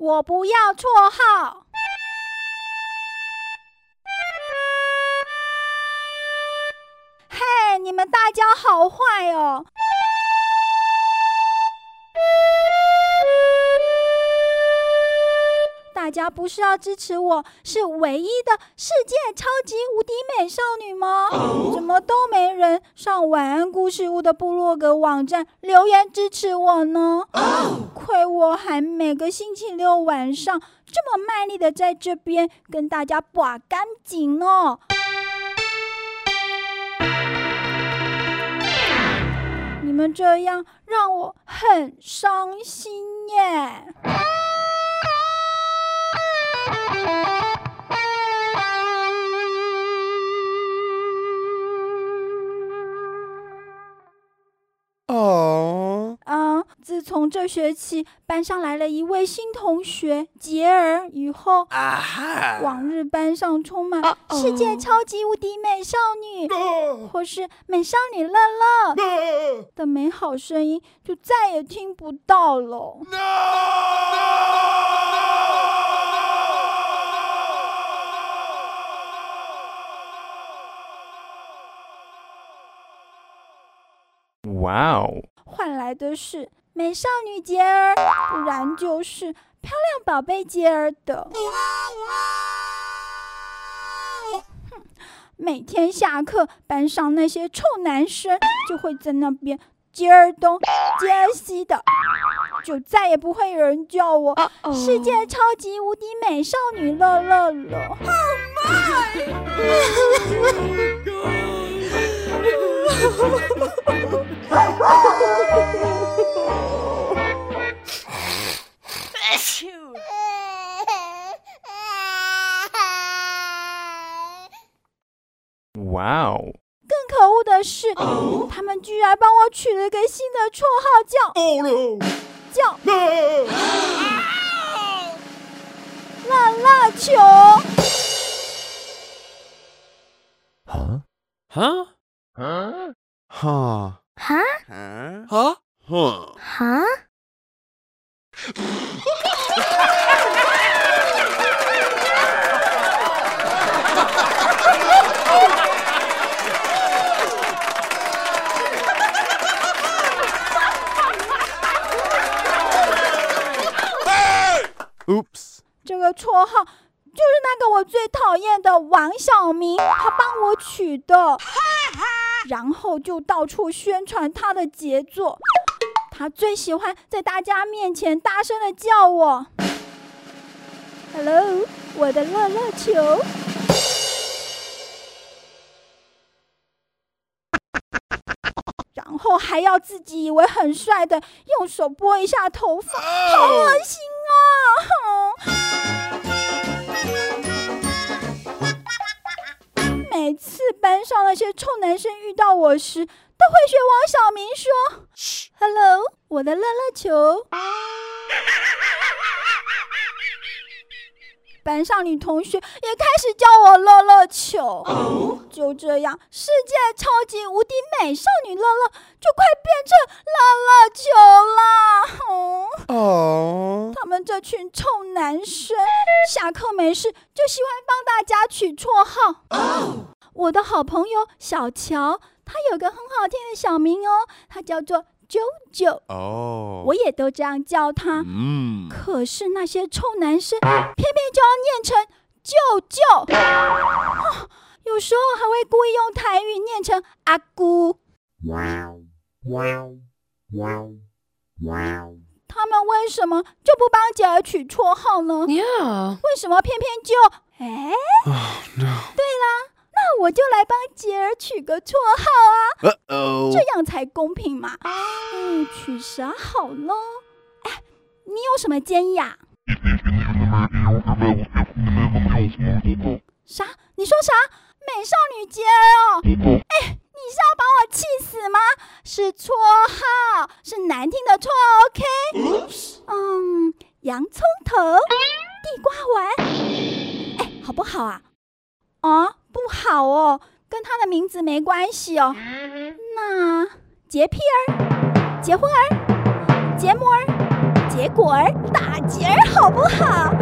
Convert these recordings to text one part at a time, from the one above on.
我不要绰号。嘿，你们大家好坏哦！大家不是要支持我是唯一的世界超级无敌美少女吗？怎么都没人上晚安故事屋的部落格网站留言支持我呢？亏我还每个星期六晚上这么卖力的在这边跟大家把干净哦！你们这样让我很伤心耶！哦，啊，自从这学期班上来了一位新同学杰儿以后，啊哈，往日班上充满世界超级无敌美少女或是美少女乐乐的美好声音，就再也听不到了。哇哦，换来的是美少女杰儿，不然就是漂亮宝贝杰儿的。哼，每天下课，班上那些臭男生就会在那边杰儿东、杰儿西的，就再也不会有人叫我世界超级无敌美少女乐乐了。哇哦，更可恶的是，他们居然帮我取了一个新的绰号，叫叫。啊。哈？啊哈？哈？啊哈？哼，哈，，Oops，这个绰号就是那个我最讨厌的王小明，他帮我取的，然后就到处宣传他的杰作。他最喜欢在大家面前大声的叫我：“Hello，我的乐乐球。”然后还要自己以为很帅的用手拨一下头发，好恶心啊！每次班上那些臭男生遇到我时，都会学王小明说：“Hello，我的乐乐球。”班上女同学也开始叫我乐乐球。就这样，世界超级无敌美少女乐乐就快变成乐乐球啦！哦，哦，他们这群臭男生，下课没事就喜欢帮大家取绰号。我的好朋友小乔，他有个很好听的小名哦，他叫做啾啾，哦，我也都这样叫他。嗯，可是那些臭男生偏偏就要念成舅舅，啊有时候还会故意用台语念成阿姑。他们为什么就不帮姐儿取绰号呢？Yeah. 为什么偏偏就……哎，对啦，那我就来帮杰儿取个绰号啊，这，样才公平嘛。嗯，取啥好呢？哎，你有什么建议啊？啥？你说啥？美少女杰儿哦？哎，你是要把我气死吗？是绰号，是难听的绰号，OK？嗯，洋葱头，地瓜丸，哎，好不好啊？啊，不好哦，跟他的名字没关系哦。那洁癖儿、结婚儿、结膜儿、结结果儿打结儿，好不好？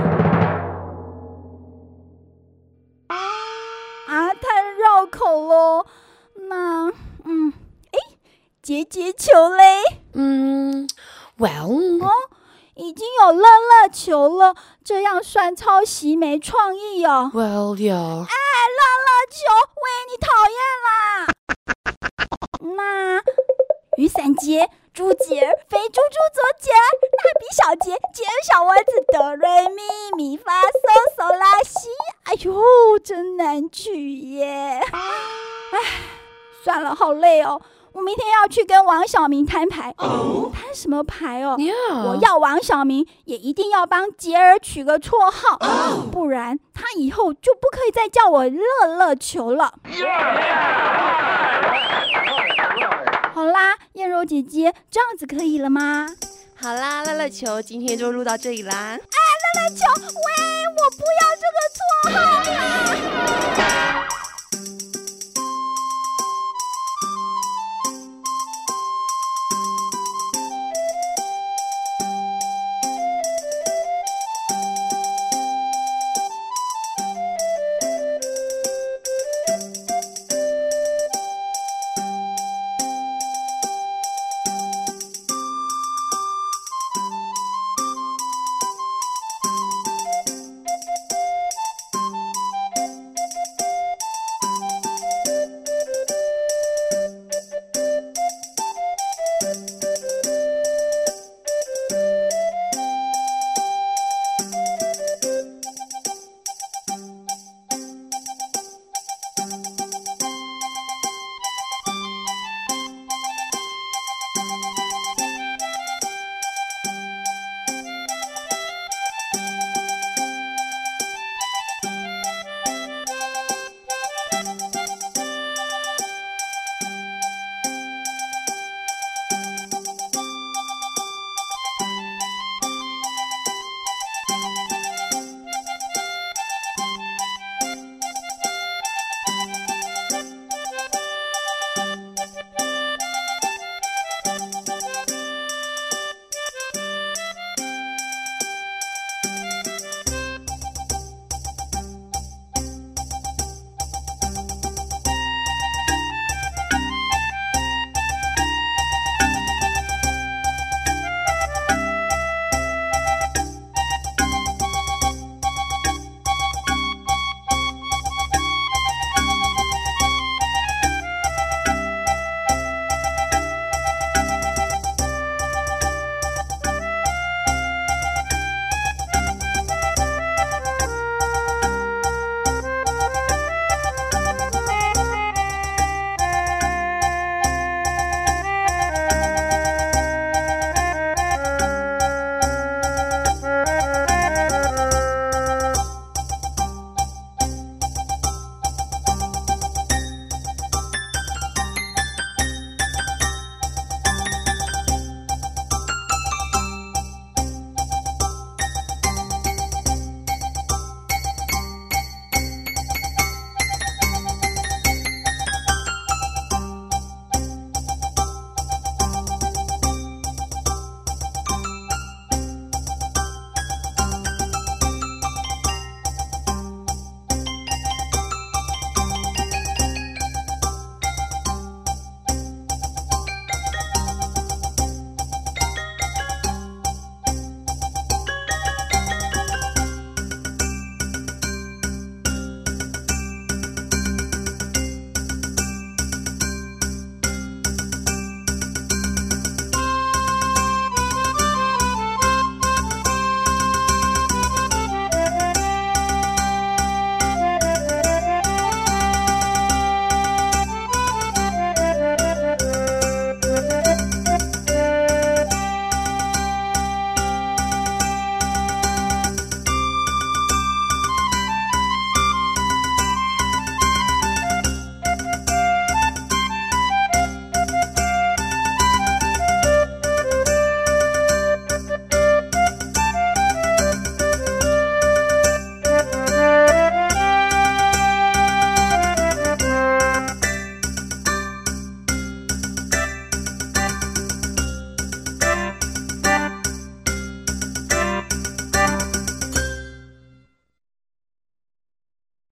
啊，太绕口了。那，嗯，哎，结结球嘞？嗯，Well，球了，这样算抄袭没创意哦。Well，有。哎，乐乐球，喂，你讨厌啦。那雨伞节、猪节、肥猪猪左节、蜡笔小节、节小丸子、哆瑞咪咪发嗦嗦拉西，哎呦，真难取耶！哎，算了，好累哦。我明天要去跟王小明摊牌，摊什么牌哦？我要王小明也一定要帮杰儿取个绰号，不然他以后就不可以再叫我乐乐球了。好啦，燕柔姐姐，这样子可以了吗？好啦，乐乐球，今天就录到这里啦。哎，乐乐球，喂，我不要这个绰号啦！